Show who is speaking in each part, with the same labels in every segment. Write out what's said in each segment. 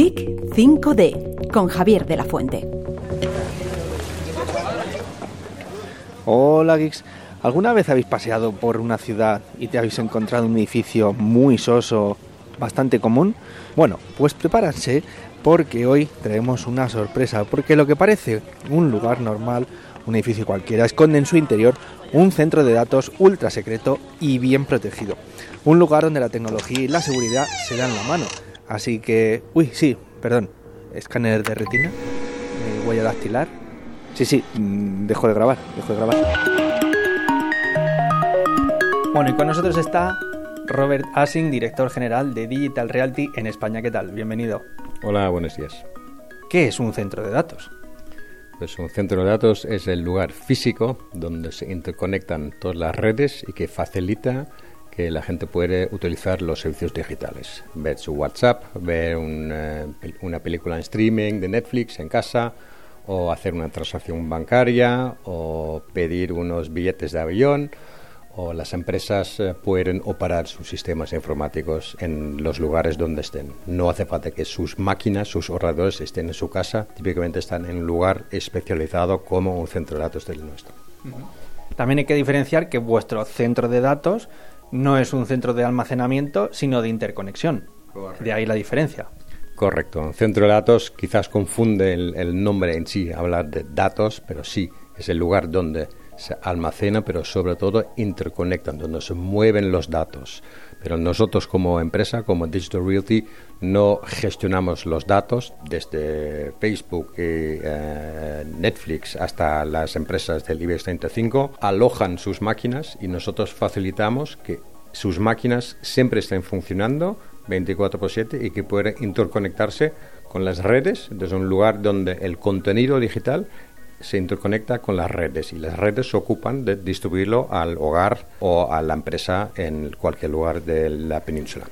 Speaker 1: Geek 5D con Javier de la Fuente.
Speaker 2: Hola geeks, ¿alguna vez habéis paseado por una ciudad y te habéis encontrado un edificio muy soso, bastante común? Bueno, pues prepárense porque hoy traemos una sorpresa, porque lo que parece un lugar normal, un edificio cualquiera, esconde en su interior un centro de datos ultra secreto y bien protegido. Un lugar donde la tecnología y la seguridad se dan la mano. Así que, uy, sí, perdón, escáner de retina, eh, huella dactilar. Sí, sí, mm, dejo de grabar, dejo de grabar. Bueno, y con nosotros está Robert Asing, director general de Digital Realty en España. ¿Qué tal? Bienvenido.
Speaker 3: Hola, buenos días.
Speaker 2: ¿Qué es un centro de datos?
Speaker 3: Pues un centro de datos es el lugar físico donde se interconectan todas las redes y que facilita que la gente puede utilizar los servicios digitales. Ver su WhatsApp, ver eh, una película en streaming de Netflix en casa, o hacer una transacción bancaria, o pedir unos billetes de avión, o las empresas eh, pueden operar sus sistemas informáticos en los lugares donde estén. No hace falta que sus máquinas, sus ordenadores estén en su casa, típicamente están en un lugar especializado como un centro de datos del nuestro.
Speaker 2: También hay que diferenciar que vuestro centro de datos no es un centro de almacenamiento, sino de interconexión. De ahí la diferencia.
Speaker 3: Correcto. Un centro de datos quizás confunde el, el nombre en sí, hablar de datos, pero sí, es el lugar donde se almacena, pero sobre todo interconectan, donde se mueven los datos. Pero nosotros como empresa, como Digital Realty, no gestionamos los datos desde Facebook y eh, Netflix hasta las empresas del IBEX 35, alojan sus máquinas y nosotros facilitamos que sus máquinas siempre estén funcionando 24 por 7 y que puedan interconectarse con las redes desde un lugar donde el contenido digital se interconecta con las redes y las redes se ocupan de distribuirlo al hogar o a la empresa en cualquier lugar de la península.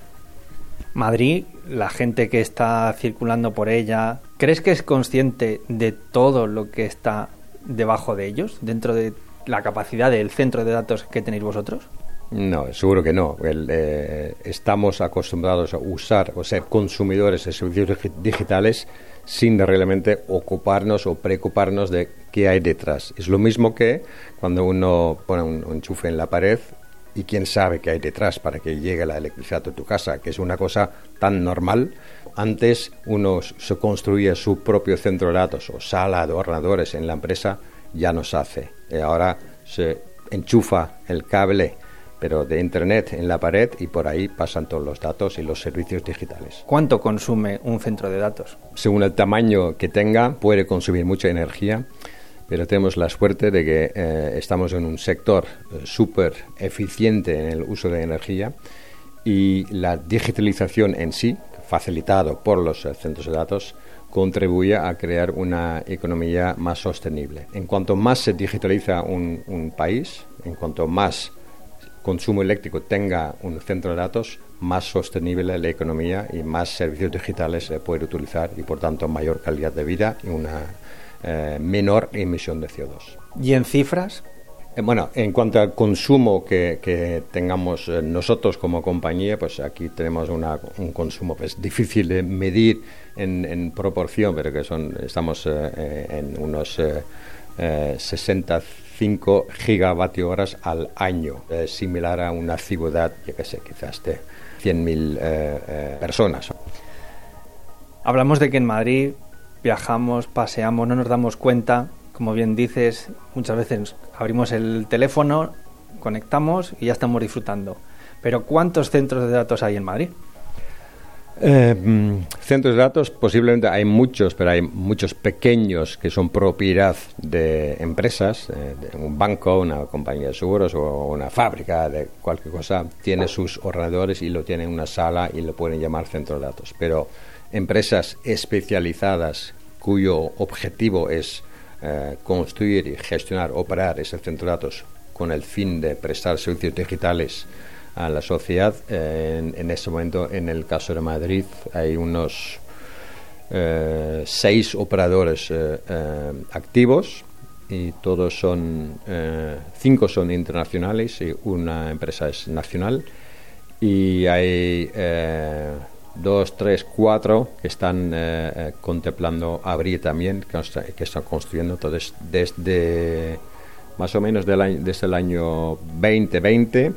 Speaker 2: Madrid, la gente que está circulando por ella, ¿crees que es consciente de todo lo que está debajo de ellos, dentro de la capacidad del centro de datos que tenéis vosotros?
Speaker 3: No, seguro que no. El, eh, estamos acostumbrados a usar o ser consumidores de servicios digitales sin realmente ocuparnos o preocuparnos de qué hay detrás. Es lo mismo que cuando uno pone un, enchufe en la pared y quién sabe qué hay detrás para que llegue la electricidad a tu casa, que es una cosa tan normal. Antes uno se construía su propio centro de datos o sala de ordenadores en la empresa, ya no se hace. Y ahora se enchufa el cable pero de Internet en la pared y por ahí pasan todos los datos y los servicios digitales.
Speaker 2: ¿Cuánto consume un centro de datos?
Speaker 3: Según el tamaño que tenga, puede consumir mucha energía, pero tenemos la suerte de que eh, estamos en un sector eh, súper eficiente en el uso de energía y la digitalización en sí, facilitado por los eh, centros de datos, contribuye a crear una economía más sostenible. En cuanto más se digitaliza un, un país, en cuanto más consumo eléctrico tenga un centro de datos, más sostenible la economía y más servicios digitales se puede utilizar y por tanto mayor calidad de vida y una eh, menor emisión de CO2.
Speaker 2: ¿Y en cifras?
Speaker 3: Eh, bueno, en cuanto al consumo que, tengamos eh, nosotros como compañía, pues aquí tenemos un consumo pues, difícil de medir en, proporción, pero que son estamos en unos 60 5 gigavatios horas al año, similar a una ciudad, yo qué sé, quizás de 100.000 eh, eh, personas.
Speaker 2: Hablamos de que en Madrid viajamos, paseamos, no nos damos cuenta, como bien dices, muchas veces abrimos el teléfono, conectamos y ya estamos disfrutando. Pero ¿cuántos centros de datos hay en Madrid?
Speaker 3: Eh, centros de datos posiblemente hay muchos, pero hay muchos pequeños que son propiedad de empresas, eh, de un banco, una compañía de seguros o una fábrica de cualquier cosa, tiene sus ordenadores y lo tiene en una sala y lo pueden llamar centro de datos. Pero empresas especializadas cuyo objetivo es eh, construir gestionar, operar ese centro de datos con el fin de prestar servicios digitales a la sociedad. en, en, este momento, en el caso de Madrid, hay unos eh, seis operadores eh, eh, activos y todos son, cinco son internacionales y una empresa es nacional. Y hay dos, tres, cuatro que están eh, eh, contemplando abrir también, que, están construyendo. Entonces, desde más o menos del desde el año 2020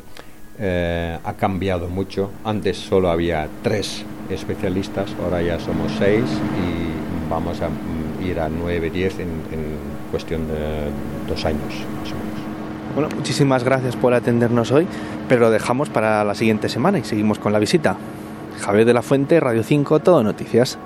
Speaker 3: eh, ha cambiado mucho. Antes solo había tres especialistas, ahora ya somos seis y vamos a mm, ir a nueve, diez en, en cuestión de dos años más o menos.
Speaker 2: Bueno, muchísimas gracias por atendernos hoy, pero lo dejamos para la siguiente semana y seguimos con la visita. Javier de la Fuente, Radio 5, Todo Noticias.